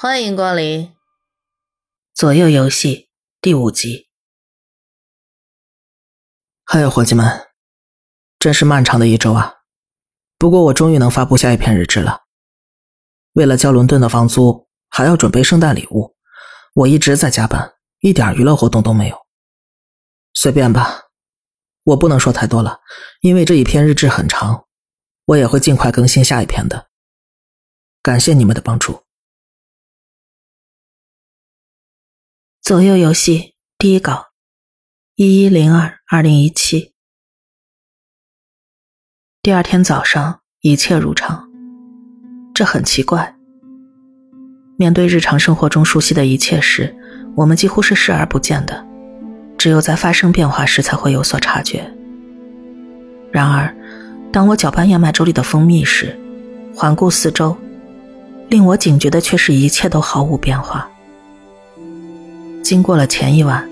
欢迎光临。左右游戏第五集。嗨，伙计们，真是漫长的一周啊！不过我终于能发布下一篇日志了。为了交伦敦的房租，还要准备圣诞礼物，我一直在加班，一点娱乐活动都没有。随便吧，我不能说太多了，因为这一篇日志很长，我也会尽快更新下一篇的。感谢你们的帮助。左右游戏第一稿，一一零二二零一七。第二天早上，一切如常。这很奇怪。面对日常生活中熟悉的一切时，我们几乎是视而不见的，只有在发生变化时才会有所察觉。然而，当我搅拌燕麦粥里的蜂蜜时，环顾四周，令我警觉的却是一切都毫无变化。经过了前一晚，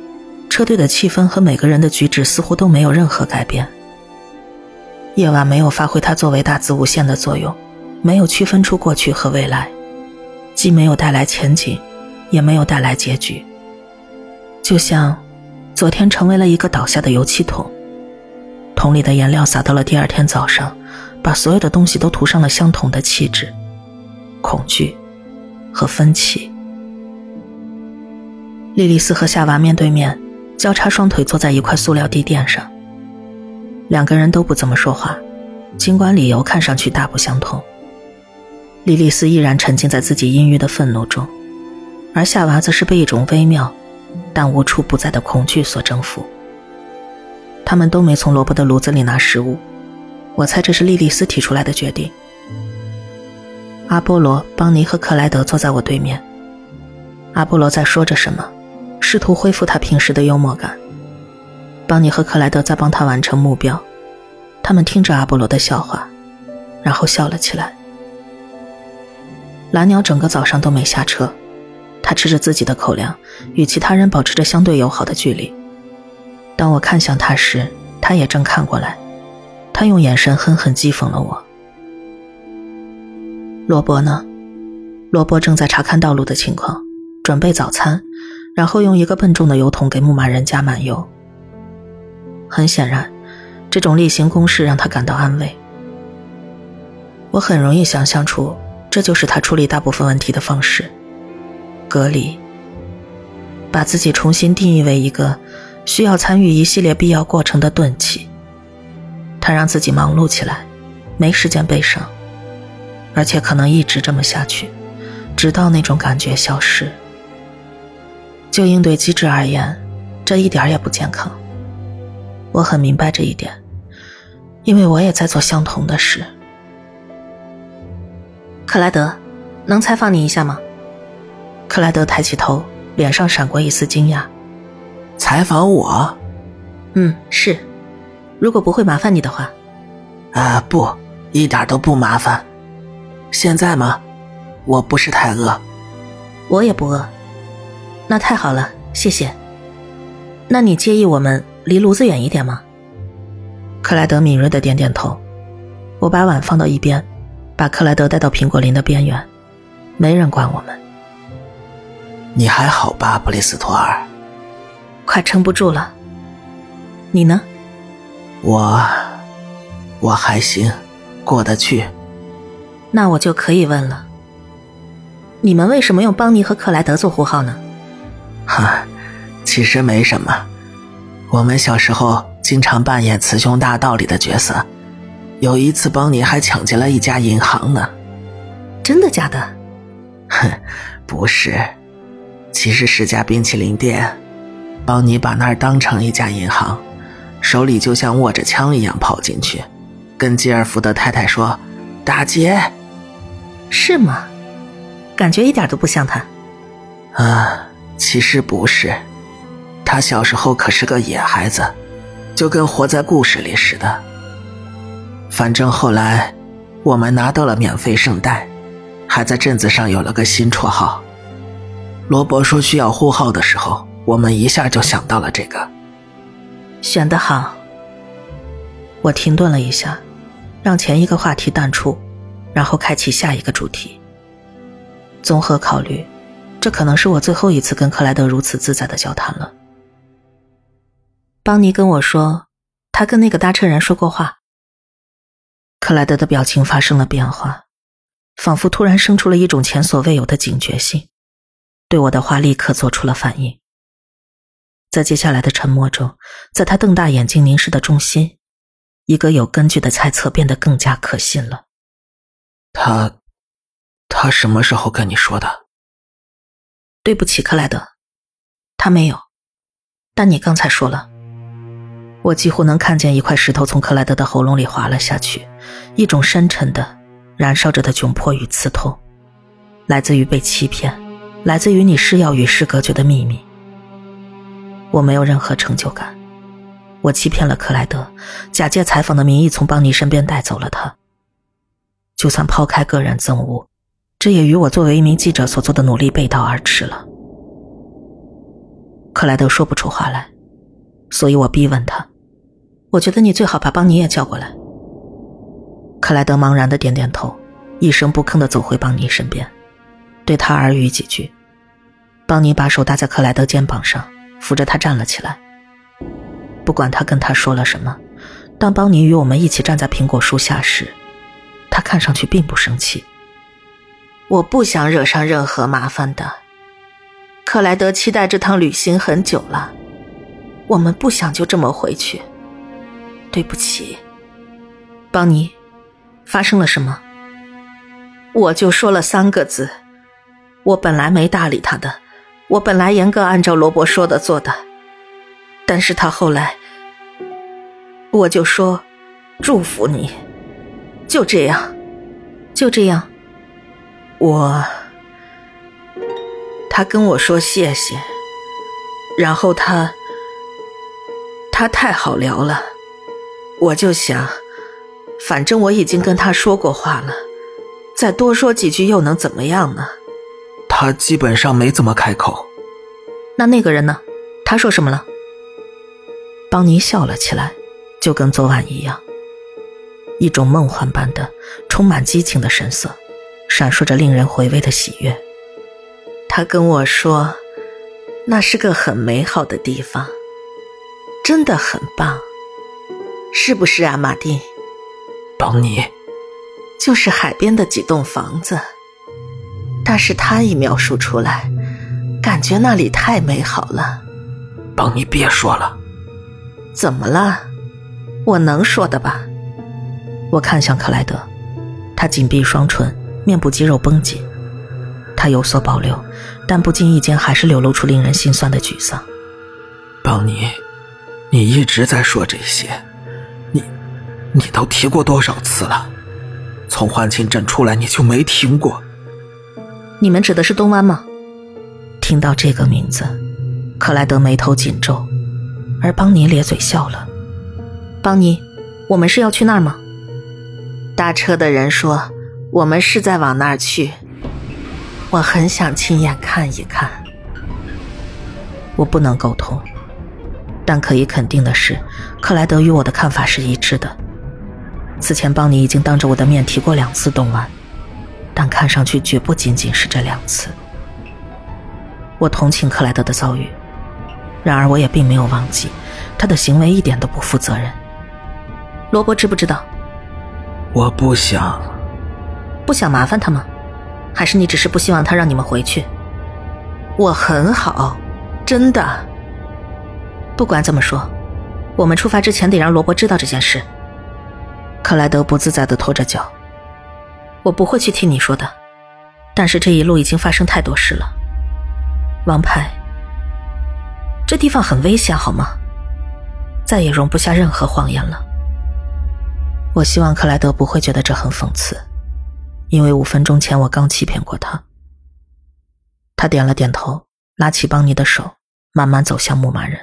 车队的气氛和每个人的举止似乎都没有任何改变。夜晚没有发挥它作为大自无限的作用，没有区分出过去和未来，既没有带来前景，也没有带来结局。就像昨天成为了一个倒下的油漆桶，桶里的颜料洒到了第二天早上，把所有的东西都涂上了相同的气质：恐惧和分歧。莉莉丝和夏娃面对面，交叉双腿坐在一块塑料地垫上。两个人都不怎么说话，尽管理由看上去大不相同。莉莉丝依然沉浸在自己阴郁的愤怒中，而夏娃则是被一种微妙但无处不在的恐惧所征服。他们都没从萝卜的炉子里拿食物，我猜这是莉莉丝提出来的决定。阿波罗、邦尼和克莱德坐在我对面，阿波罗在说着什么。试图恢复他平时的幽默感。邦尼和克莱德在帮他完成目标，他们听着阿波罗的笑话，然后笑了起来。蓝鸟整个早上都没下车，他吃着自己的口粮，与其他人保持着相对友好的距离。当我看向他时，他也正看过来，他用眼神狠狠讥讽了我。罗伯呢？罗伯正在查看道路的情况，准备早餐。然后用一个笨重的油桶给牧马人加满油。很显然，这种例行公事让他感到安慰。我很容易想象出，这就是他处理大部分问题的方式：隔离，把自己重新定义为一个需要参与一系列必要过程的钝器。他让自己忙碌起来，没时间悲伤，而且可能一直这么下去，直到那种感觉消失。就应对机制而言，这一点也不健康。我很明白这一点，因为我也在做相同的事。克莱德，能采访你一下吗？克莱德抬起头，脸上闪过一丝惊讶。采访我？嗯，是。如果不会麻烦你的话。啊，不，一点都不麻烦。现在吗？我不是太饿。我也不饿。那太好了，谢谢。那你介意我们离炉子远一点吗？克莱德敏锐的点点头。我把碗放到一边，把克莱德带到苹果林的边缘。没人管我们。你还好吧，布里斯托尔？快撑不住了。你呢？我，我还行，过得去。那我就可以问了。你们为什么用邦尼和克莱德做呼号呢？哈，其实没什么。我们小时候经常扮演雌雄大盗里的角色，有一次邦尼还抢劫了一家银行呢。真的假的？哼，不是，其实是家冰淇淋店。邦尼把那儿当成一家银行，手里就像握着枪一样跑进去，跟吉尔福德太太说：“打劫。”是吗？感觉一点都不像他。啊。其实不是，他小时候可是个野孩子，就跟活在故事里似的。反正后来，我们拿到了免费圣代，还在镇子上有了个新绰号。罗伯说需要呼号的时候，我们一下就想到了这个。选得好。我停顿了一下，让前一个话题淡出，然后开启下一个主题。综合考虑，这可能是我最后一次跟克莱德如此自在的交谈了。邦尼跟我说，他跟那个搭车人说过话。克莱德的表情发生了变化，仿佛突然生出了一种前所未有的警觉性，对我的话立刻做出了反应。在接下来的沉默中，在他瞪大眼睛凝视的中心，一个有根据的猜测变得更加可信了。他，他什么时候跟你说的？对不起，克莱德，他没有。但你刚才说了。我几乎能看见一块石头从克莱德的喉咙里滑了下去，一种深沉的、燃烧着的窘迫与刺痛，来自于被欺骗，来自于你誓要与世隔绝的秘密。我没有任何成就感，我欺骗了克莱德，假借采访的名义从邦尼身边带走了他。就算抛开个人憎恶，这也与我作为一名记者所做的努力背道而驰了。克莱德说不出话来，所以我逼问他。我觉得你最好把邦尼也叫过来。克莱德茫然的点点头，一声不吭的走回邦尼身边，对他耳语几句。邦尼把手搭在克莱德肩膀上，扶着他站了起来。不管他跟他说了什么，当邦尼与我们一起站在苹果树下时，他看上去并不生气。我不想惹上任何麻烦的。克莱德期待这趟旅行很久了，我们不想就这么回去。对不起，邦尼，发生了什么？我就说了三个字，我本来没搭理他的，我本来严格按照罗伯说的做的，但是他后来，我就说祝福你，就这样，就这样，我，他跟我说谢谢，然后他，他太好聊了。我就想，反正我已经跟他说过话了，再多说几句又能怎么样呢？他基本上没怎么开口。那那个人呢？他说什么了？邦尼笑了起来，就跟昨晚一样，一种梦幻般的、充满激情的神色，闪烁着令人回味的喜悦。他跟我说，那是个很美好的地方，真的很棒。是不是啊，马丁？邦尼，就是海边的几栋房子。但是他一描述出来，感觉那里太美好了。邦尼，别说了。怎么了？我能说的吧？我看向克莱德，他紧闭双唇，面部肌肉绷紧，他有所保留，但不经意间还是流露出令人心酸的沮丧。邦尼，你一直在说这些。你你都提过多少次了？从欢庆镇出来你就没停过？你们指的是东湾吗？听到这个名字，克莱德眉头紧皱，而邦尼咧嘴笑了。邦尼，我们是要去那儿吗？搭车的人说我们是在往那儿去。我很想亲眼看一看。我不能沟通，但可以肯定的是，克莱德与我的看法是一致的。此前，邦尼已经当着我的面提过两次动完，但看上去绝不仅仅是这两次。我同情克莱德的遭遇，然而我也并没有忘记他的行为一点都不负责任。罗伯知不知道？我不想，不想麻烦他吗？还是你只是不希望他让你们回去？我很好，真的。不管怎么说，我们出发之前得让罗伯知道这件事。克莱德不自在的拖着脚，我不会去替你说的，但是这一路已经发生太多事了。王牌，这地方很危险，好吗？再也容不下任何谎言了。我希望克莱德不会觉得这很讽刺，因为五分钟前我刚欺骗过他。他点了点头，拉起邦尼的手，慢慢走向牧马人。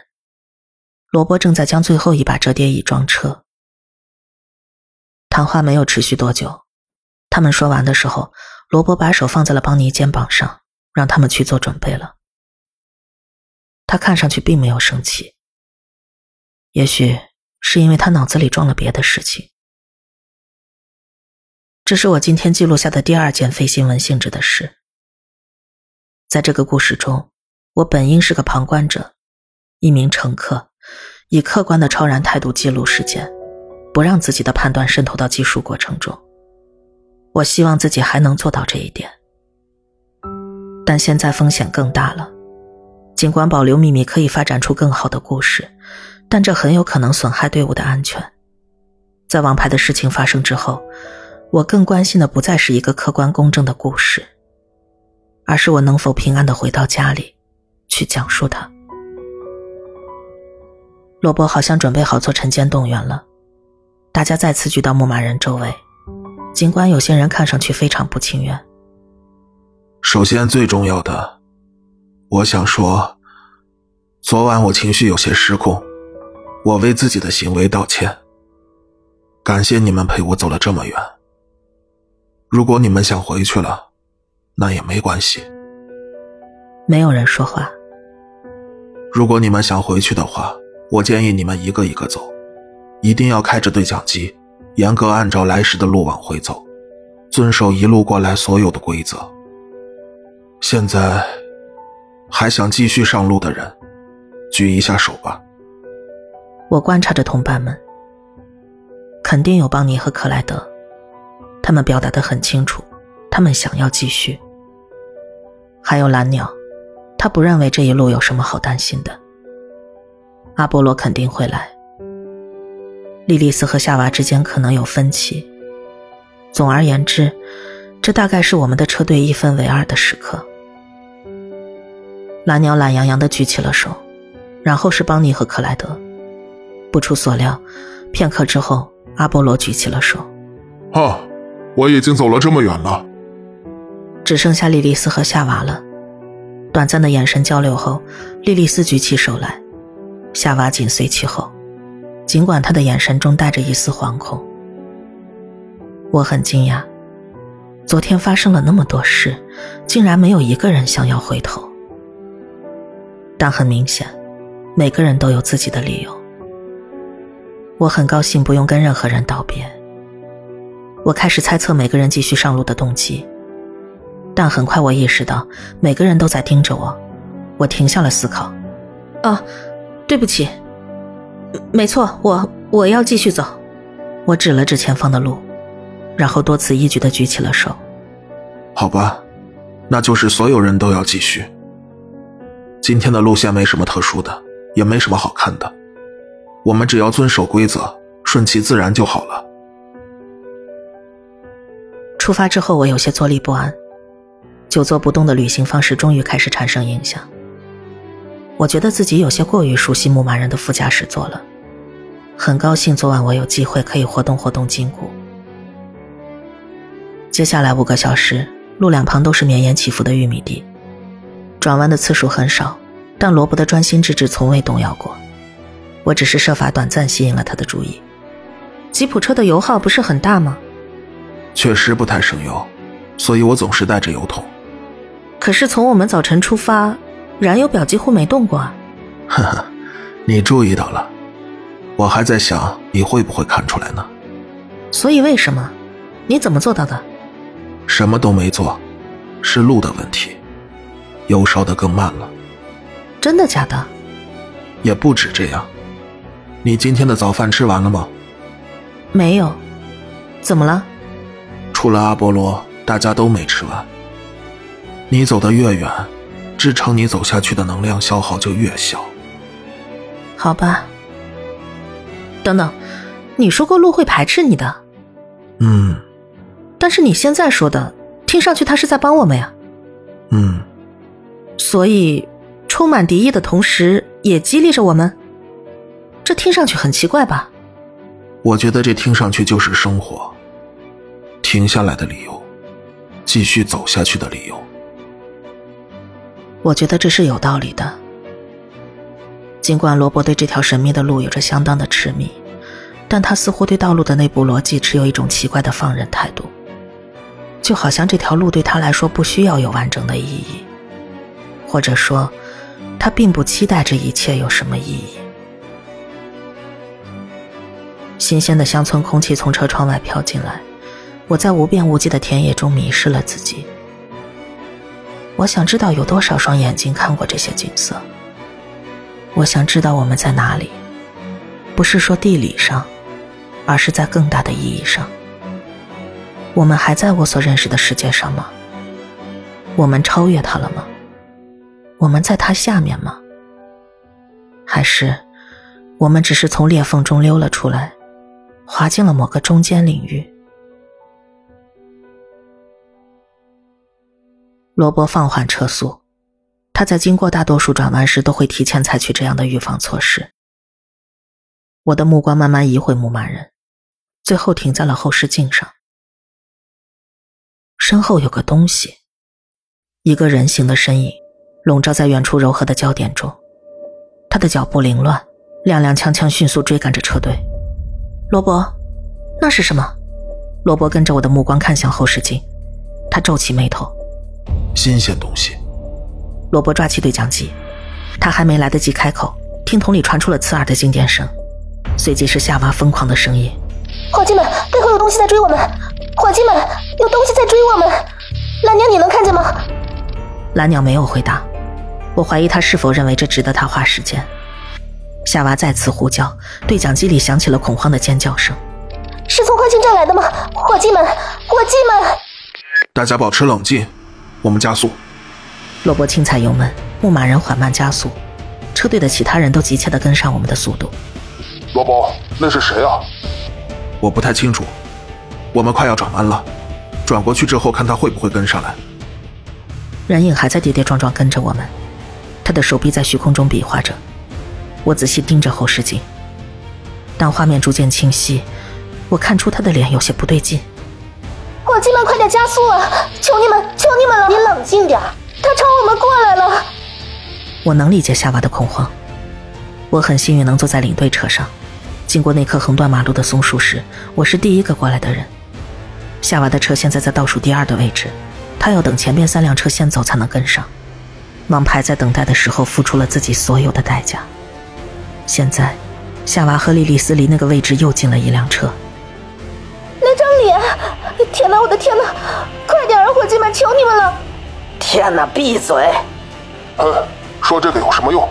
罗伯正在将最后一把折叠椅装车。谈话没有持续多久，他们说完的时候，罗伯把手放在了邦尼肩膀上，让他们去做准备了。他看上去并没有生气。也许是因为他脑子里装了别的事情。这是我今天记录下的第二件非新闻性质的事。在这个故事中，我本应是个旁观者，一名乘客，以客观的超然态度记录事件，不让自己的判断渗透到记述过程中。我希望自己还能做到这一点，但现在风险更大了。尽管保留秘密可以发展出更好的故事，但这很有可能损害队伍的安全。在王牌的事情发生之后，我更关心的不再是一个客观公正的故事。而是我能否平安的回到家里，去讲述它。罗伯好像准备好做晨间动员了，大家再次聚到牧马人周围，尽管有些人看上去非常不情愿。首先，最重要的，我想说，昨晚我情绪有些失控，我为自己的行为道歉。感谢你们陪我走了这么远。如果你们想回去了。那也没关系。没有人说话。如果你们想回去的话，我建议你们一个一个走，一定要开着对讲机，严格按照来时的路往回走，遵守一路过来所有的规则。现在，还想继续上路的人，举一下手吧。我观察着同伴们，肯定有邦尼和克莱德，他们表达的很清楚。他们想要继续，还有蓝鸟，他不认为这一路有什么好担心的。阿波罗肯定会来，莉莉丝和夏娃之间可能有分歧。总而言之，这大概是我们的车队一分为二的时刻。蓝鸟懒洋洋地举起了手，然后是邦尼和克莱德。不出所料，片刻之后，阿波罗举起了手。啊，我已经走了这么远了。只剩下莉莉丝和夏娃了。短暂的眼神交流后，莉莉丝举起手来，夏娃紧随其后。尽管他的眼神中带着一丝惶恐，我很惊讶。昨天发生了那么多事，竟然没有一个人想要回头。但很明显，每个人都有自己的理由。我很高兴不用跟任何人道别。我开始猜测每个人继续上路的动机。但很快我意识到，每个人都在盯着我。我停下了思考。啊，对不起。没错，我我要继续走。我指了指前方的路，然后多此一举的举起了手。好吧，那就是所有人都要继续。今天的路线没什么特殊的，也没什么好看的。我们只要遵守规则，顺其自然就好了。出发之后，我有些坐立不安。久坐不动的旅行方式终于开始产生影响。我觉得自己有些过于熟悉牧马人的副驾驶座了。很高兴昨晚我有机会可以活动活动筋骨。接下来五个小时，路两旁都是绵延起伏的玉米地，转弯的次数很少，但罗伯的专心致志从未动摇过。我只是设法短暂吸引了他的注意。吉普车的油耗不是很大吗？确实不太省油，所以我总是带着油桶。可是从我们早晨出发，燃油表几乎没动过。呵呵，你注意到了，我还在想你会不会看出来呢。所以为什么？你怎么做到的？什么都没做，是路的问题，油烧的更慢了。真的假的？也不止这样。你今天的早饭吃完了吗？没有。怎么了？除了阿波罗，大家都没吃完。你走得越远，支撑你走下去的能量消耗就越小。好吧。等等，你说过路会排斥你的。嗯。但是你现在说的，听上去他是在帮我们呀。嗯。所以，充满敌意的同时，也激励着我们。这听上去很奇怪吧？我觉得这听上去就是生活。停下来的理由，继续走下去的理由。我觉得这是有道理的。尽管罗伯对这条神秘的路有着相当的痴迷，但他似乎对道路的内部逻辑持有一种奇怪的放任态度，就好像这条路对他来说不需要有完整的意义，或者说，他并不期待这一切有什么意义。新鲜的乡村空气从车窗外飘进来，我在无边无际的田野中迷失了自己。我想知道有多少双眼睛看过这些景色。我想知道我们在哪里，不是说地理上，而是在更大的意义上。我们还在我所认识的世界上吗？我们超越它了吗？我们在它下面吗？还是我们只是从裂缝中溜了出来？滑进了某个中间领域。罗伯放缓车速，他在经过大多数转弯时都会提前采取这样的预防措施。我的目光慢慢移回牧马人，最后停在了后视镜上。身后有个东西，一个人形的身影，笼罩在远处柔和的焦点中。他的脚步凌乱，踉踉跄跄，迅速追赶着车队。罗伯，那是什么？罗伯跟着我的目光看向后视镜，他皱起眉头。新鲜东西。罗伯抓起对讲机，他还没来得及开口，听筒里传出了刺耳的静电声，随即是夏娃疯狂的声音：“伙计们，背后有东西在追我们！伙计们，有东西在追我们！蓝鸟，你能看见吗？”蓝鸟没有回答，我怀疑他是否认为这值得他花时间。夏娃再次呼叫，对讲机里响起了恐慌的尖叫声。是从快进站来的吗？伙计们，伙计们！大家保持冷静，我们加速。罗伯轻踩油门，牧马人缓慢加速，车队的其他人都急切地跟上我们的速度。罗伯，那是谁啊？我不太清楚。我们快要转弯了，转过去之后看他会不会跟上来。人影还在跌跌撞撞跟着我们，他的手臂在虚空中比划着。我仔细盯着后视镜，当画面逐渐清晰，我看出他的脸有些不对劲。伙计们，快点加速啊！求你们，求你们了！你冷静点，他朝我们过来了。我能理解夏娃的恐慌。我很幸运能坐在领队车上，经过那棵横断马路的松树时，我是第一个过来的人。夏娃的车现在在倒数第二的位置，他要等前边三辆车先走才能跟上。王牌在等待的时候付出了自己所有的代价。现在，夏娃和莉莉丝离那个位置又近了一辆车。脸，天哪，我的天哪！快点啊，伙计们，求你们了！天哪，闭嘴！呃，说这个有什么用？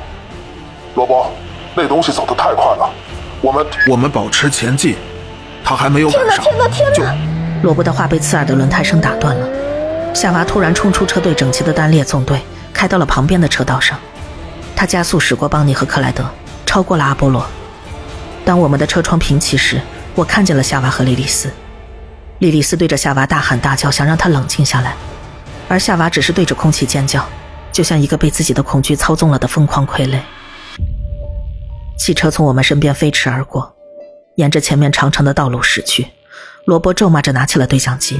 罗伯，那东西走得太快了，我们我们保持前进，他还没有赶上。天哪，天哪，天哪！罗伯的话被刺耳的轮胎声打断了。夏娃突然冲出车队整齐的单列纵队，开到了旁边的车道上。他加速驶过邦尼和克莱德。超过了阿波罗。当我们的车窗平齐时，我看见了夏娃和莉莉丝。莉莉丝对着夏娃大喊大叫，想让她冷静下来，而夏娃只是对着空气尖叫，就像一个被自己的恐惧操纵了的疯狂傀儡。汽车从我们身边飞驰而过，沿着前面长长的道路驶去。罗伯咒骂着拿起了对讲机，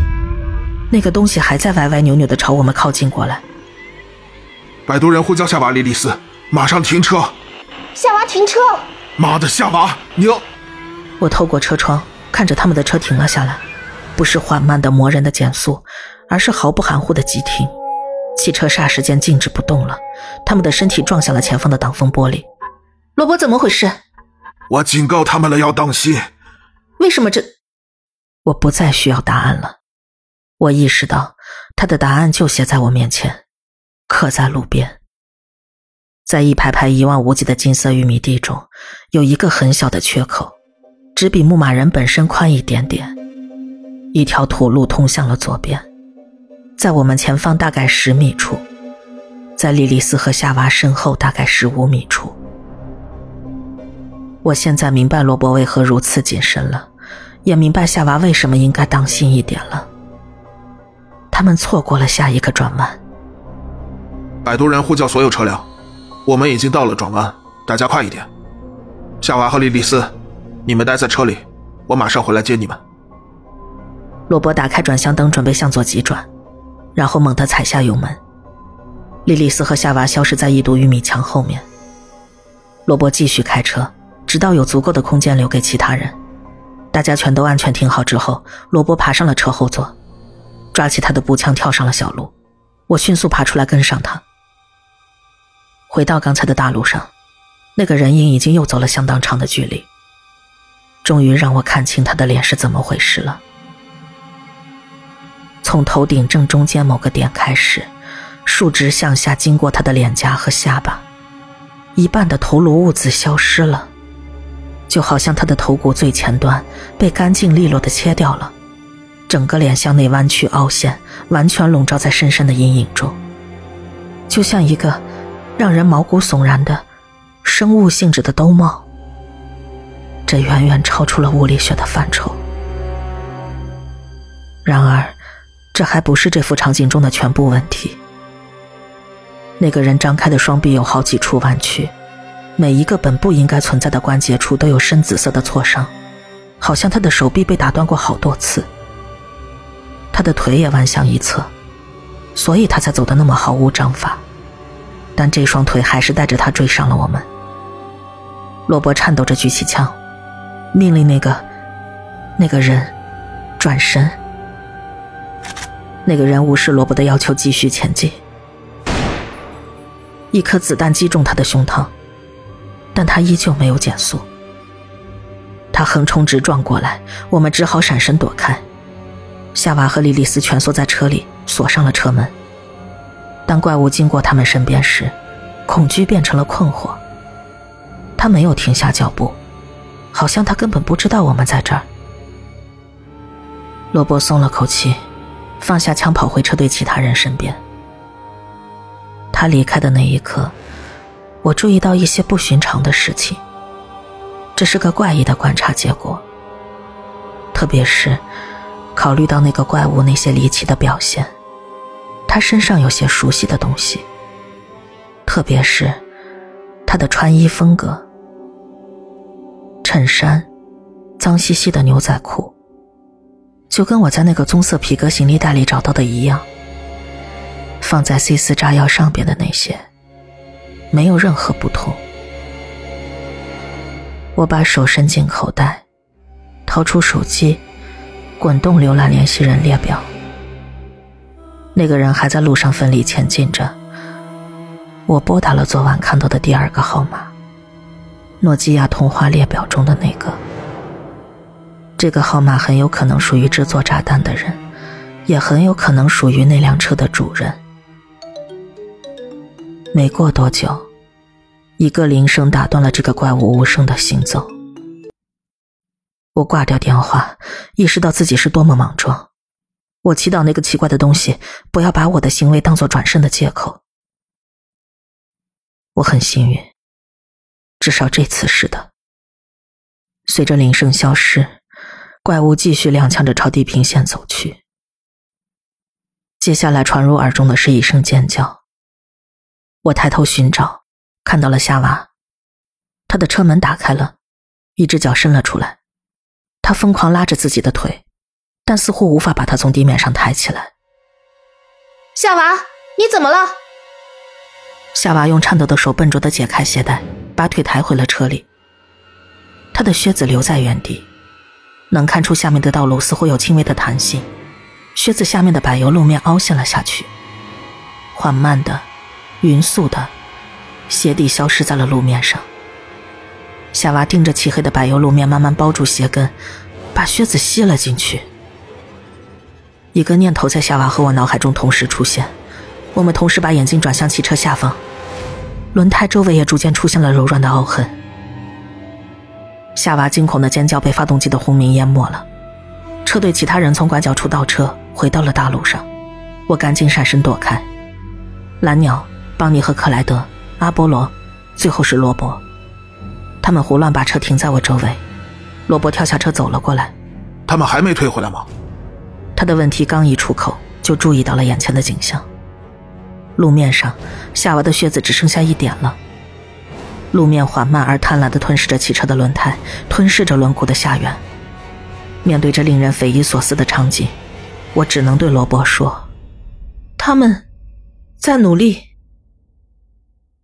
那个东西还在歪歪扭扭地朝我们靠近过来。摆渡人呼叫夏娃、莉莉丝，马上停车。夏娃停车！妈的，夏娃，你！我透过车窗看着他们的车停了下来，不是缓慢的磨人的减速，而是毫不含糊的急停。汽车霎时间静止不动了，他们的身体撞向了前方的挡风玻璃。罗伯，怎么回事？我警告他们了，要当心。为什么这？我不再需要答案了。我意识到，他的答案就写在我面前，刻在路边。在一排排一望无际的金色玉米地中，有一个很小的缺口，只比牧马人本身宽一点点。一条土路通向了左边，在我们前方大概十米处，在莉莉丝和夏娃身后大概十五米处。我现在明白罗伯为何如此谨慎了，也明白夏娃为什么应该当心一点了。他们错过了下一个转弯。摆渡人呼叫所有车辆。我们已经到了转弯，大家快一点！夏娃和莉莉丝，你们待在车里，我马上回来接你们。罗伯打开转向灯，准备向左急转，然后猛地踩下油门。莉莉丝和夏娃消失在一堵玉米墙后面。罗伯继续开车，直到有足够的空间留给其他人。大家全都安全停好之后，罗伯爬上了车后座，抓起他的步枪跳上了小路。我迅速爬出来跟上他。回到刚才的大路上，那个人影已经又走了相当长的距离。终于让我看清他的脸是怎么回事了。从头顶正中间某个点开始，竖直向下经过他的脸颊和下巴，一半的头颅物质消失了，就好像他的头骨最前端被干净利落的切掉了，整个脸向内弯曲凹陷，完全笼罩在深深的阴影中，就像一个让人毛骨悚然的生物性质的兜帽。这远远超出了物理学的范畴。然而。这还不是这幅场景中的全部问题。那个人张开的双臂有好几处弯曲，每一个本不应该存在的关节处都有深紫色的挫伤，好像他的手臂被打断过好多次。他的腿也弯向一侧，所以他才走得那么毫无章法。但这双腿还是带着他追上了我们。罗伯颤抖着举起枪，命令那个那个人转身。那个人无视罗伯的要求，继续前进。一颗子弹击中他的胸膛，但他依旧没有减速。他横冲直撞过来，我们只好闪身躲开。夏娃和莉莉丝蜷缩在车里，锁上了车门。当怪物经过他们身边时，恐惧变成了困惑。他没有停下脚步，好像他根本不知道我们在这儿。罗伯松了口气。放下枪，跑回车队其他人身边。他离开的那一刻，我注意到一些不寻常的事情。这是个怪异的观察结果，特别是考虑到那个怪物那些离奇的表现，他身上有些熟悉的东西，特别是他的穿衣风格：衬衫、脏兮兮的牛仔裤。就跟我在那个棕色皮革行李袋里找到的一样，放在 C 四炸药上边的那些，没有任何不同。我把手伸进口袋，掏出手机，滚动浏览联系人列表。那个人还在路上奋力前进着。我拨打了昨晚看到的第二个号码，诺基亚通话列表中的那个。这个号码很有可能属于制作炸弹的人，也很有可能属于那辆车的主人。没过多久，一个铃声打断了这个怪物无声的行走。我挂掉电话，意识到自己是多么莽撞。我祈祷那个奇怪的东西不要把我的行为当做转身的借口。我很幸运，至少这次是的。随着铃声消失。怪物继续踉跄着朝地平线走去。接下来传入耳中的是一声尖叫。我抬头寻找，看到了夏娃，她的车门打开了，一只脚伸了出来，她疯狂拉着自己的腿，但似乎无法把他从地面上抬起来。夏娃，你怎么了？夏娃用颤抖的手笨拙的解开鞋带，把腿抬回了车里。他的靴子留在原地。能看出下面的道路似乎有轻微的弹性，靴子下面的柏油路面凹陷了下去。缓慢的、匀速的，鞋底消失在了路面上。夏娃盯着漆黑的柏油路面，慢慢包住鞋跟，把靴子吸了进去。一个念头在夏娃和我脑海中同时出现，我们同时把眼睛转向汽车下方，轮胎周围也逐渐出现了柔软的凹痕。夏娃惊恐的尖叫被发动机的轰鸣淹没了，车队其他人从拐角处倒车，回到了大路上。我赶紧闪身躲开。蓝鸟、邦尼和克莱德、阿波罗，最后是罗伯，他们胡乱把车停在我周围。罗伯跳下车走了过来。他们还没退回来吗？他的问题刚一出口，就注意到了眼前的景象。路面上，夏娃的靴子只剩下一点了。路面缓慢而贪婪地吞噬着汽车的轮胎，吞噬着轮毂的下缘。面对这令人匪夷所思的场景，我只能对罗伯说：“他们在努力。”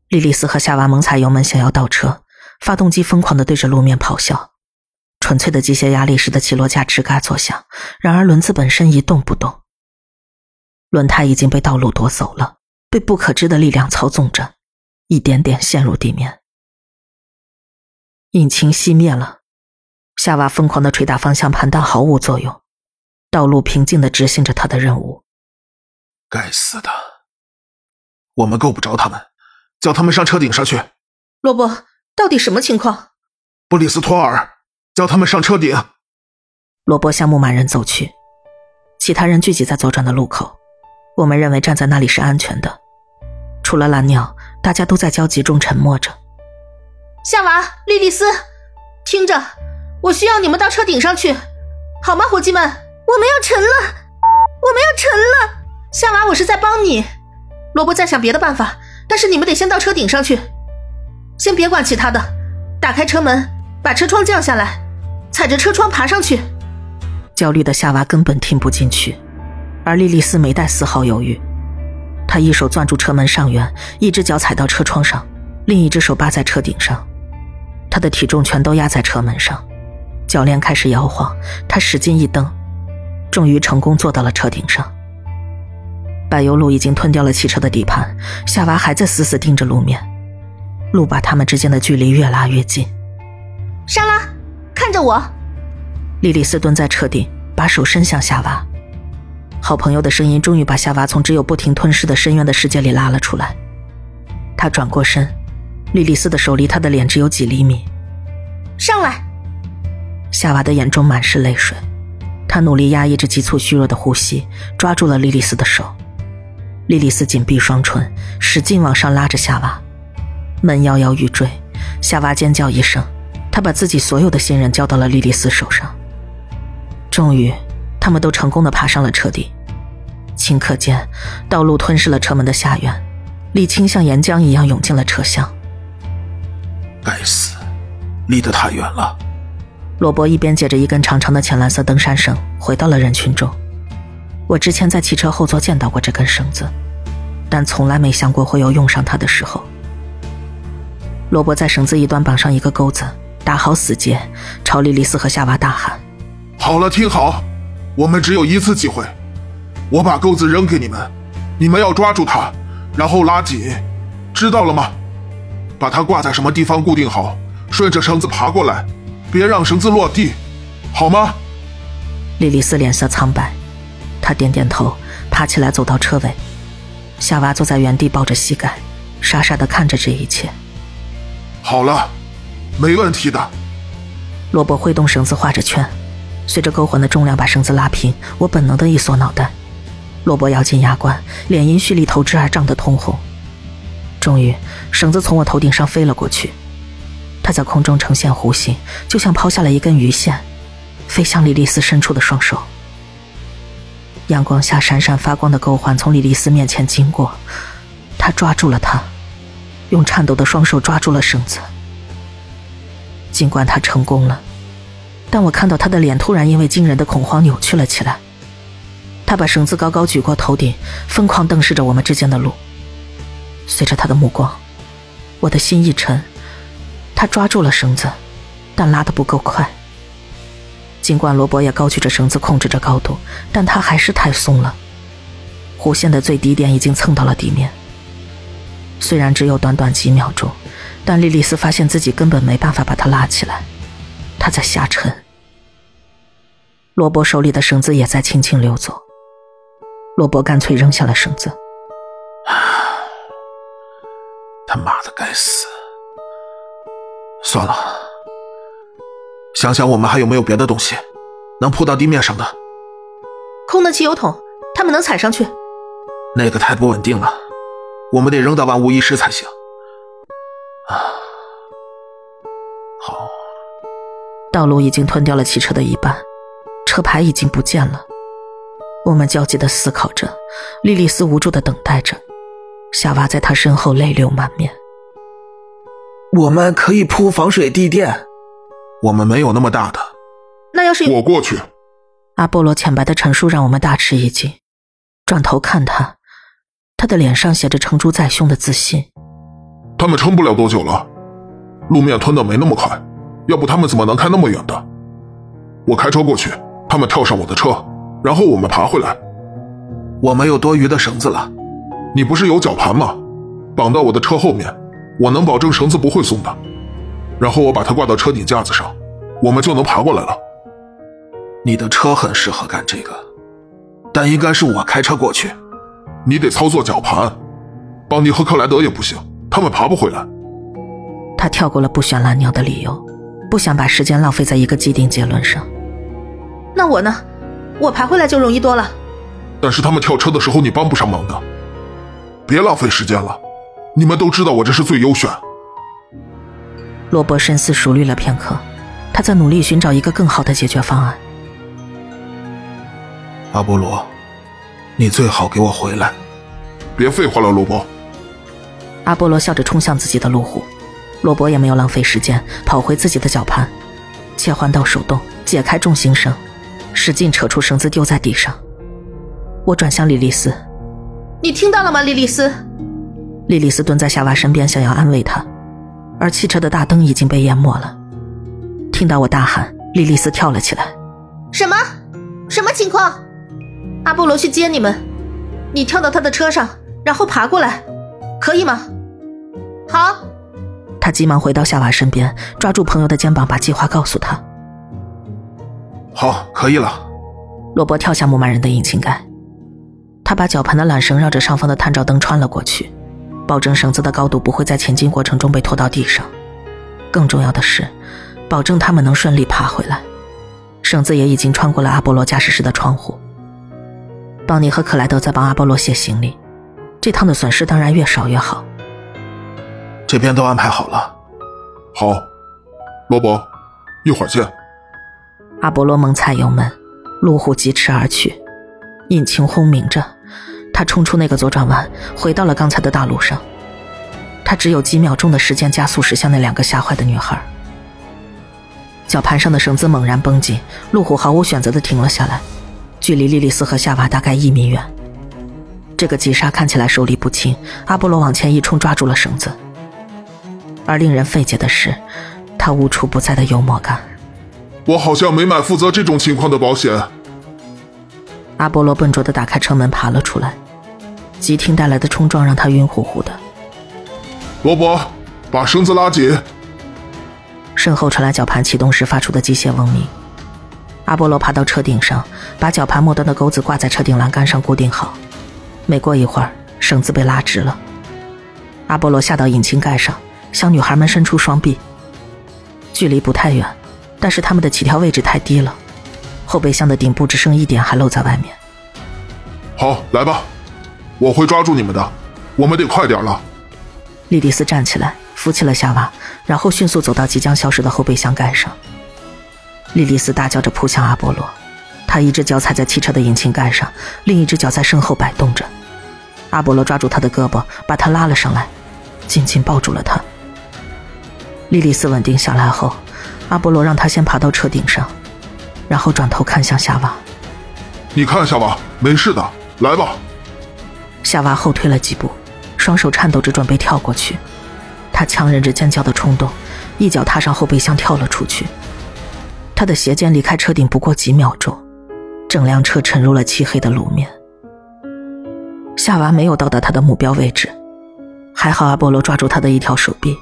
莉莉丝和夏娃猛踩油门想要倒车，发动机疯狂地对着路面咆哮，纯粹的机械压力使得起落架吱嘎作响。然而轮子本身一动不动，轮胎已经被道路夺走了，被不可知的力量操纵着。一点点陷入地面。引擎熄灭了，夏娃疯狂的捶打方向盘，但毫无作用。道路平静的执行着他的任务。该死的，我们够不着他们，叫他们上车顶上去。罗伯，到底什么情况？布里斯托尔，叫他们上车顶。罗伯向牧马人走去，其他人聚集在左转的路口。我们认为站在那里是安全的，除了蓝鸟，大家都在焦急中沉默着。夏娃、莉莉丝，听着，我需要你们到车顶上去，好吗，伙计们？我们要沉了，我们要沉了。夏娃，我是在帮你。罗伯在想别的办法，但是你们得先到车顶上去。先别管其他的，打开车门，把车窗降下来，踩着车窗爬上去。焦虑的夏娃根本听不进去。而莉莉丝没带丝毫犹豫，她一手攥住车门上缘，一只脚踩到车窗上，另一只手扒在车顶上，他的体重全都压在车门上，铰链开始摇晃，他使劲一蹬，终于成功坐到了车顶上。柏油路已经吞掉了汽车的底盘，夏娃还在死死盯着路面，路把他们之间的距离越拉越近。莎拉，看着我。莉莉丝蹲在车顶，把手伸向夏娃。好朋友的声音终于把夏娃从只有不停吞噬的深渊的世界里拉了出来。他转过身，莉莉丝的手离他的脸只有几厘米。上来。夏娃的眼中满是泪水，她努力压抑着急促虚弱的呼吸，抓住了莉莉丝的手。莉莉丝紧闭双唇，使劲往上拉着夏娃。门摇摇欲坠，夏娃尖叫一声，她把自己所有的信任交到了莉莉丝手上。终于。他们都成功的爬上了车顶，顷刻间，道路吞噬了车门的下缘，沥青像岩浆一样涌进了车厢。该死，离得太远了。罗伯一边解着一根长长的浅蓝色登山绳回到了人群中。我之前在汽车后座见到过这根绳子，但从来没想过会有用上它的时候。罗伯在绳子一端绑上一个钩子，打好死结，朝莉莉丝和夏娃大喊：“好了，听好。”我们只有一次机会，我把钩子扔给你们，你们要抓住它，然后拉紧，知道了吗？把它挂在什么地方固定好，顺着绳子爬过来，别让绳子落地，好吗？莉莉丝脸色苍白，她点点头，爬起来走到车尾。夏娃坐在原地抱着膝盖，傻傻的看着这一切。好了，没问题的。罗伯挥动绳子画着圈。随着勾魂的重量把绳子拉平，我本能的一缩脑袋。罗伯咬紧牙关，脸因蓄力投掷而涨得通红。终于，绳子从我头顶上飞了过去，它在空中呈现弧形，就像抛下了一根鱼线，飞向莉莉丝伸出的双手。阳光下闪闪发光的勾环从莉莉丝面前经过，她抓住了它，用颤抖的双手抓住了绳子。尽管他成功了。但我看到他的脸突然因为惊人的恐慌扭曲了起来。他把绳子高高举过头顶，疯狂瞪视着我们之间的路。随着他的目光，我的心一沉。他抓住了绳子，但拉得不够快。尽管罗伯也高举着绳子控制着高度，但他还是太松了。弧线的最低点已经蹭到了地面。虽然只有短短几秒钟，但莉莉丝发现自己根本没办法把它拉起来。他在下沉，罗伯手里的绳子也在轻轻溜走。罗伯干脆扔下了绳子。他妈的，该死！算了，想想我们还有没有别的东西能铺到地面上的？空的汽油桶，他们能踩上去？那个太不稳定了，我们得扔到万无一失才行。啊。好道路已经吞掉了汽车的一半，车牌已经不见了。我们焦急的思考着，莉莉丝无助的等待着，夏娃在他身后泪流满面。我们可以铺防水地垫，我们没有那么大的。那要是我过去，阿波罗浅白的陈述让我们大吃一惊。转头看他，他的脸上写着成竹在胸的自信。他们撑不了多久了，路面吞的没那么快。要不他们怎么能开那么远的？我开车过去，他们跳上我的车，然后我们爬回来。我没有多余的绳子了，你不是有绞盘吗？绑到我的车后面，我能保证绳子不会松的。然后我把它挂到车顶架子上，我们就能爬过来了。你的车很适合干这个，但应该是我开车过去。你得操作绞盘，邦尼和克莱德也不行，他们爬不回来。他跳过了不选蓝鸟的理由，不想把时间浪费在一个既定结论上。那我呢？我爬回来就容易多了。但是他们跳车的时候，你帮不上忙的。别浪费时间了，你们都知道我这是最优选。罗伯深思熟虑了片刻，他在努力寻找一个更好的解决方案。阿波罗，你最好给我回来！别废话了，罗伯。阿波罗笑着冲向自己的路虎，罗伯也没有浪费时间，跑回自己的绞盘，切换到手动，解开重心绳，使劲扯出绳子丢在地上。我转向莉莉丝，你听到了吗，莉莉丝？莉莉丝蹲在夏娃身边，想要安慰她，而汽车的大灯已经被淹没了。听到我大喊，莉莉丝跳了起来。什么？什么情况？阿波罗去接你们，你跳到他的车上，然后爬过来，可以吗？好。他急忙回到夏娃身边，抓住朋友的肩膀，把计划告诉他。好，可以了。罗伯跳下牧马人的引擎盖，他把绞盘的缆绳绕着上方的探照灯穿了过去，保证绳子的高度不会在前进过程中被拖到地上。更重要的是，保证他们能顺利爬回来。绳子也已经穿过了阿波罗驾驶室的窗户。邦尼和克莱德在帮阿波罗卸行李，这趟的损失当然越少越好。这边都安排好了。好，罗伯，一会儿见。阿波罗猛踩油门，路虎疾驰而去，引擎轰鸣着，他冲出那个左转弯，回到了刚才的大路上。他只有几秒钟的时间加速驶向那两个吓坏的女孩。绞盘上的绳子猛然绷紧，路虎毫无选择的停了下来，距离莉莉丝和夏娃大概一米远。这个急刹看起来手力不轻，阿波罗往前一冲，抓住了绳子。而令人费解的是，他无处不在的幽默感。我好像没买负责这种情况的保险。阿波罗笨拙的打开车门，爬了出来。急停带来的冲撞让他晕乎乎的。罗伯，把绳子拉紧。身后传来绞盘启动时发出的机械嗡鸣。阿波罗爬到车顶上，把绞盘末端的钩子挂在车顶栏杆上固定好。没过一会儿，绳子被拉直了。阿波罗下到引擎盖上，向女孩们伸出双臂。距离不太远，但是他们的起跳位置太低了，后备箱的顶部只剩一点还露在外面。好，来吧，我会抓住你们的。我们得快点了。莉莉丝站起来，扶起了夏娃，然后迅速走到即将消失的后备箱盖上。莉莉丝大叫着扑向阿波罗，她一只脚踩在汽车的引擎盖上，另一只脚在身后摆动着。阿波罗抓住她的胳膊，把她拉了上来，紧紧抱住了她。莉莉丝稳定下来后，阿波罗让她先爬到车顶上，然后转头看向夏娃：“你看，夏娃，没事的，来吧。”夏娃后退了几步，双手颤抖着准备跳过去。她强忍着尖叫的冲动，一脚踏上后备箱跳了出去。他的鞋尖离开车顶不过几秒钟，整辆车沉入了漆黑的路面。夏娃没有到达他的目标位置，还好阿波罗抓住他的一条手臂，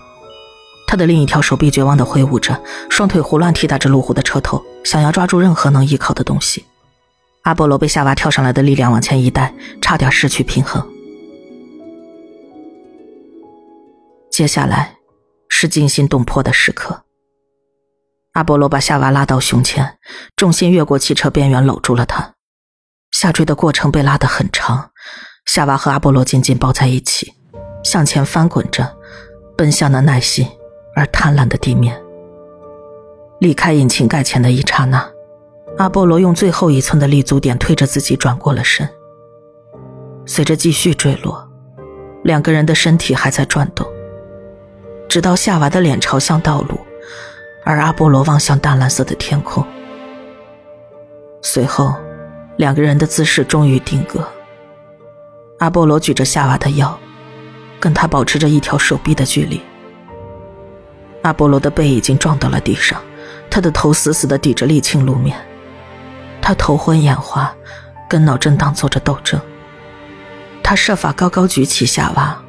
他的另一条手臂绝望地挥舞着，双腿胡乱踢打着路虎的车头，想要抓住任何能依靠的东西。阿波罗被夏娃跳上来的力量往前一带，差点失去平衡。接下来是惊心动魄的时刻。阿波罗把夏娃拉到胸前，重心越过汽车边缘，搂住了她。下坠的过程被拉得很长，夏娃和阿波罗紧紧抱在一起，向前翻滚着，奔向那耐心而贪婪的地面。离开引擎盖前的一刹那，阿波罗用最后一寸的立足点推着自己转过了身。随着继续坠落，两个人的身体还在转动，直到夏娃的脸朝向道路。而阿波罗望向淡蓝色的天空，随后，两个人的姿势终于定格。阿波罗举着夏娃的腰，跟他保持着一条手臂的距离。阿波罗的背已经撞到了地上，他的头死死地抵着沥青路面，他头昏眼花，跟脑震荡做着斗争。他设法高高举起夏娃，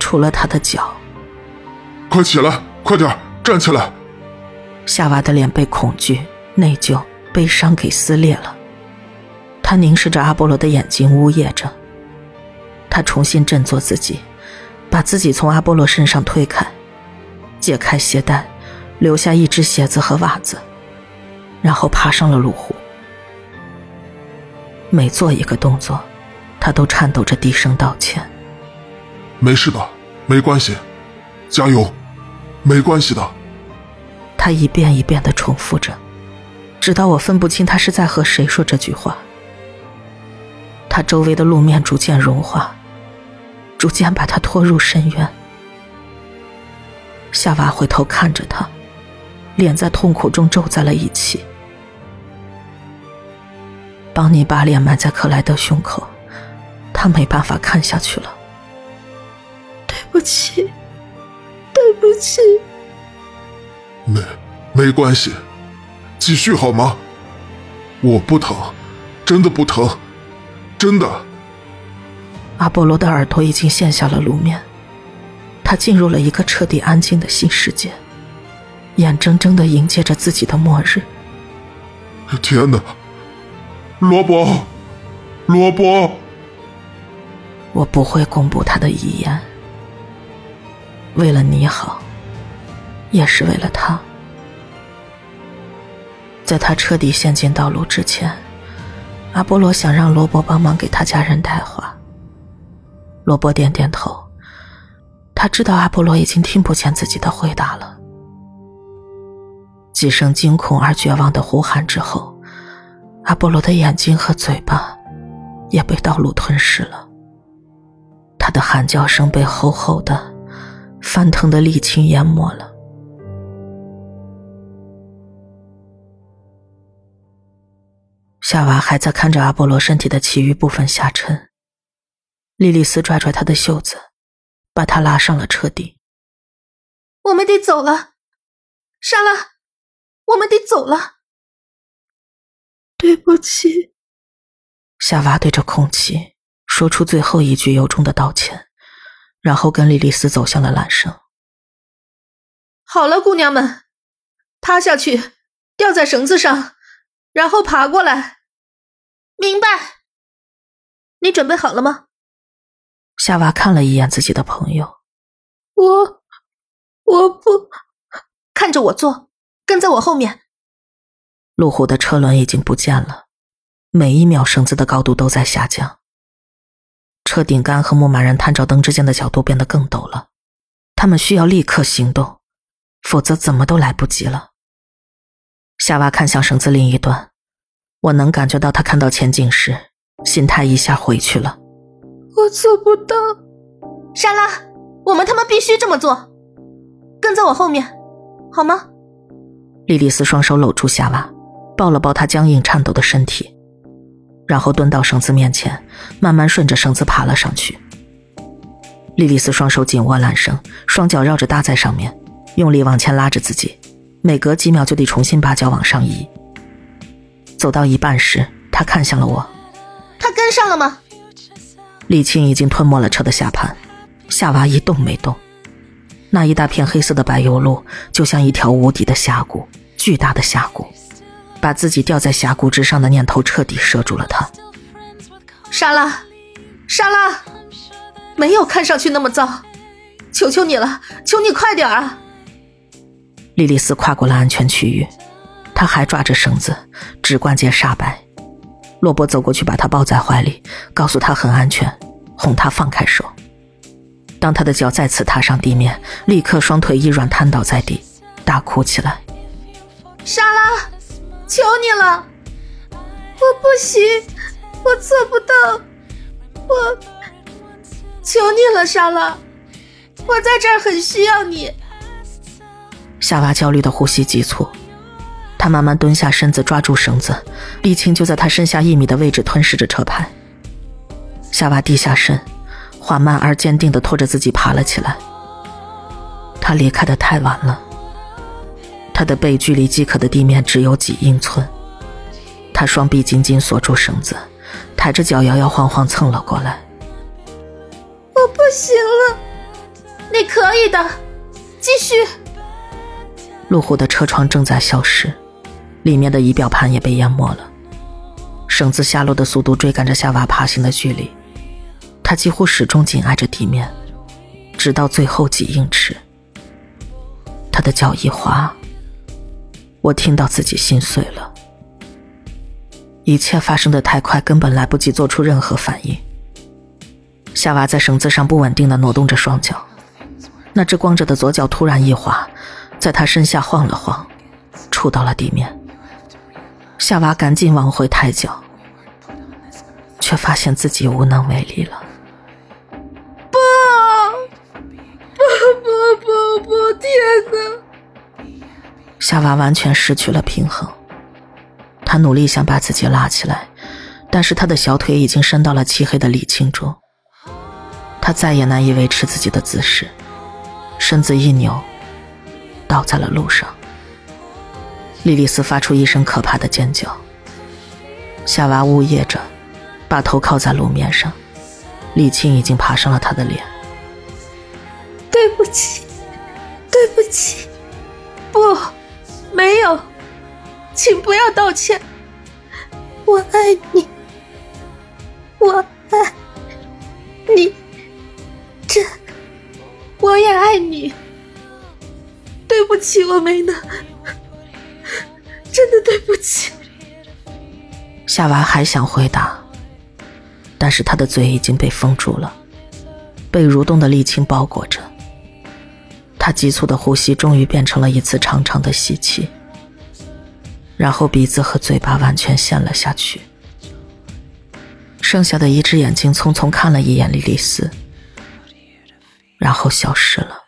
除了他的脚，快起来，快点站起来！夏娃的脸被恐惧、内疚、悲伤给撕裂了。他凝视着阿波罗的眼睛，呜咽着。他重新振作自己，把自己从阿波罗身上推开，解开鞋带，留下一只鞋子和袜子，然后爬上了路虎。每做一个动作，他都颤抖着低声道歉：“没事的，没关系，加油，没关系的。”他一遍一遍的重复着，直到我分不清他是在和谁说这句话。他周围的路面逐渐融化，逐渐把他拖入深渊。夏娃回头看着他，脸在痛苦中皱在了一起。邦尼把脸埋在克莱德胸口，他没办法看下去了。对不起，对不起。没，没关系，继续好吗？我不疼，真的不疼。真的，阿波罗的耳朵已经陷下了路面，他进入了一个彻底安静的新世界，眼睁睁的迎接着自己的末日。天哪，罗伯，罗伯！我不会公布他的遗言，为了你好，也是为了他，在他彻底陷进道路之前。阿波罗想让罗伯帮忙给他家人带话。罗伯点点头，他知道阿波罗已经听不见自己的回答了。几声惊恐而绝望的呼喊之后，阿波罗的眼睛和嘴巴也被道路吞噬了。他的喊叫声被厚厚的、翻腾的沥青淹没了。夏娃还在看着阿波罗身体的其余部分下沉，莉莉丝拽拽他的袖子，把他拉上了车顶。我们得走了，莎拉，我们得走了。对不起，夏娃对着空气说出最后一句由衷的道歉，然后跟莉莉丝走向了缆绳。好了，姑娘们，趴下去，吊在绳子上，然后爬过来。明白，你准备好了吗？夏娃看了一眼自己的朋友，我，我不，看着我做，跟在我后面。路虎的车轮已经不见了，每一秒绳子的高度都在下降。车顶杆和牧马人探照灯之间的角度变得更陡了，他们需要立刻行动，否则怎么都来不及了。夏娃看向绳子另一端。我能感觉到他看到前景时，心态一下回去了。我做不到，莎拉，我们他妈必须这么做，跟在我后面，好吗？莉莉丝双手搂住夏娃，抱了抱他僵硬颤抖的身体，然后蹲到绳子面前，慢慢顺着绳子爬了上去。莉莉丝双手紧握缆绳，双脚绕着搭在上面，用力往前拉着自己，每隔几秒就得重新把脚往上移。走到一半时，他看向了我。他跟上了吗？沥青已经吞没了车的下盘，夏娃一动没动。那一大片黑色的柏油路就像一条无底的峡谷，巨大的峡谷，把自己吊在峡谷之上的念头彻底射住了他。莎拉，莎拉，没有看上去那么糟，求求你了，求你快点啊！莉莉丝跨过了安全区域。她还抓着绳子，指关节煞白。洛伯走过去，把她抱在怀里，告诉她很安全，哄她放开手。当他的脚再次踏上地面，立刻双腿一软，瘫倒在地，大哭起来。莎拉，求你了，我不行，我做不到，我求你了，莎拉，我在这儿很需要你。夏娃焦虑的呼吸急促。他慢慢蹲下身子，抓住绳子，沥青就在他身下一米的位置吞噬着车牌。夏娃低下身，缓慢而坚定地拖着自己爬了起来。他离开的太晚了，他的背距离饥渴的地面只有几英寸。他双臂紧紧锁住绳子，抬着脚摇摇晃晃蹭了过来。我不行了，你可以的，继续。路虎的车窗正在消失，里面的仪表盘也被淹没了。绳子下落的速度追赶着夏娃爬行的距离，他几乎始终紧挨着地面，直到最后几英尺。他的脚一滑，我听到自己心碎了。一切发生的太快，根本来不及做出任何反应。夏娃在绳子上不稳定的挪动着双脚，那只光着的左脚突然一滑，在他身下晃了晃，触到了地面。夏娃赶紧往回抬脚，却发现自己无能为力了。不，不不不不！天哪！夏娃完全失去了平衡，他努力想把自己拉起来，但是他的小腿已经伸到了漆黑的沥青中。他再也难以维持自己的姿势，身子一扭，倒在了路上。莉莉丝发出一声可怕的尖叫。夏娃呜咽着，把头靠在路面上，沥青已经爬上了他的脸。对不起，道歉。我爱你，我爱你。这，我也爱你。对不起，我没能，真的对不起。夏娃还想回答，但是他的嘴已经被封住了，被蠕动的沥青包裹着。他急促的呼吸终于变成了一次长长的吸气，然后鼻子和嘴巴完全陷了下去。剩下的一只眼睛匆匆看了一眼莉莉丝。然后消失了。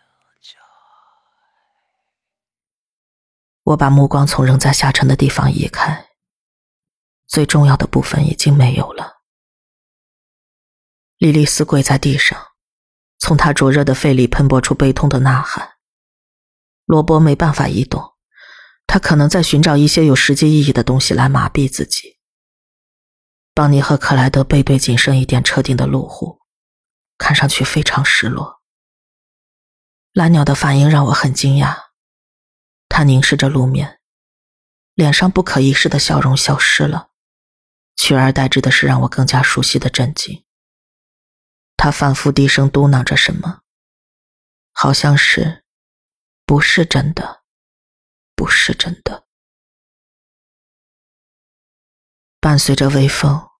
我把目光从仍在下沉的地方移开，最重要的部分已经没有了。莉莉丝跪在地上，从她灼热的肺里喷薄出悲痛的呐喊。罗伯没办法移动，他可能在寻找一些有实际意义的东西来麻痹自己。邦尼和克莱德背对仅剩一点车顶的路虎，看上去非常失落。蓝鸟的反应让我很惊讶，他凝视着路面，脸上不可一世的笑容消失了，取而代之的是让我更加熟悉的震惊。他反复低声嘟囔着什么，好像是“不是真的，不是真的”。伴随着微风，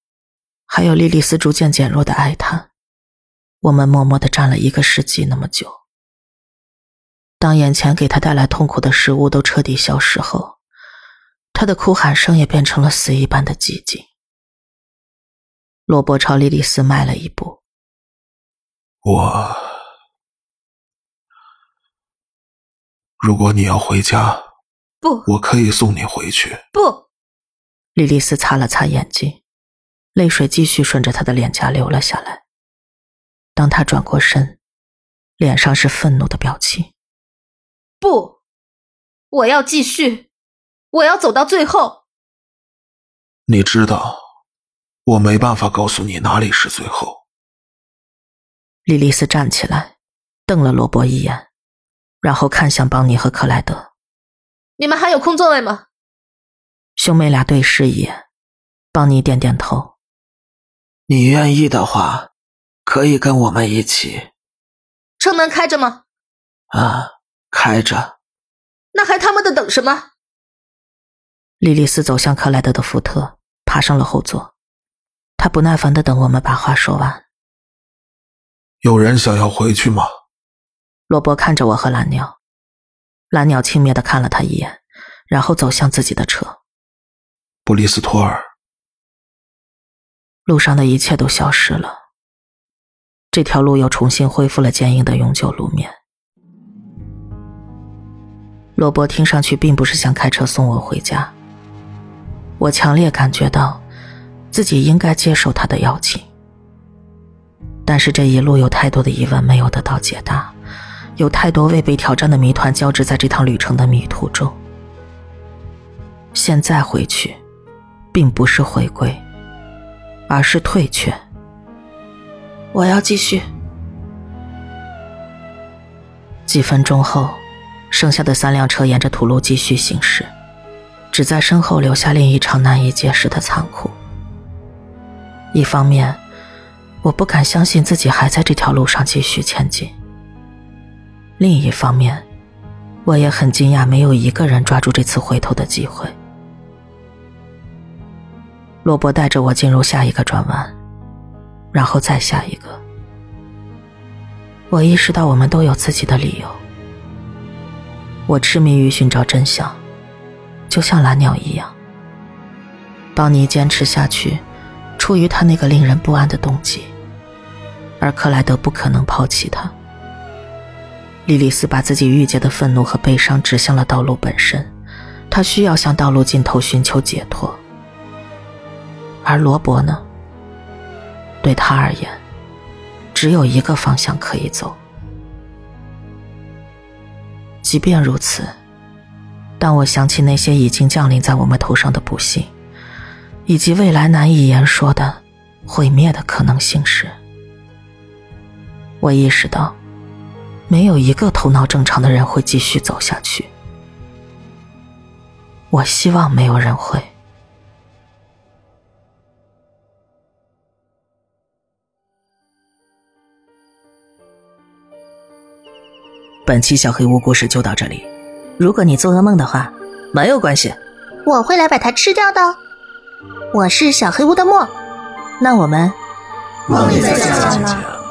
还有莉莉丝逐渐减弱的哀叹，我们默默的站了一个世纪那么久。当眼前给他带来痛苦的事物都彻底消失后，他的哭喊声也变成了死一般的寂静。罗伯朝莉莉丝迈了一步：“我，如果你要回家，不，我可以送你回去。”不，莉莉丝擦了擦眼睛，泪水继续顺着她的脸颊流了下来。当她转过身，脸上是愤怒的表情。不，我要继续，我要走到最后。你知道，我没办法告诉你哪里是最后。莉莉丝站起来，瞪了罗伯一眼，然后看向邦尼和克莱德：“你们还有空座位吗？”兄妹俩对视一眼，邦尼点点头：“你愿意的话，可以跟我们一起。”车门开着吗？啊。开着，那还他妈的等什么？莉莉丝走向克莱德的福特，爬上了后座。他不耐烦的等我们把话说完。有人想要回去吗？罗伯看着我和蓝鸟，蓝鸟轻蔑的看了他一眼，然后走向自己的车。布里斯托尔。路上的一切都消失了，这条路又重新恢复了坚硬的永久路面。罗伯听上去并不是想开车送我回家。我强烈感觉到，自己应该接受他的邀请。但是这一路有太多的疑问没有得到解答，有太多未被挑战的谜团交织在这趟旅程的迷途中。现在回去，并不是回归，而是退却。我要继续。几分钟后。剩下的三辆车沿着土路继续行驶，只在身后留下另一场难以解释的残酷。一方面，我不敢相信自己还在这条路上继续前进；另一方面，我也很惊讶没有一个人抓住这次回头的机会。罗伯带着我进入下一个转弯，然后再下一个。我意识到我们都有自己的理由。我痴迷于寻找真相，就像蓝鸟一样。邦尼坚持下去，出于他那个令人不安的动机，而克莱德不可能抛弃他。莉莉丝把自己郁结的愤怒和悲伤指向了道路本身，她需要向道路尽头寻求解脱。而罗伯呢？对他而言，只有一个方向可以走。即便如此，当我想起那些已经降临在我们头上的不幸，以及未来难以言说的毁灭的可能性时，我意识到，没有一个头脑正常的人会继续走下去。我希望没有人会。本期小黑屋故事就到这里。如果你做噩梦的话，没有关系，我会来把它吃掉的。我是小黑屋的墨，那我们梦里再见了。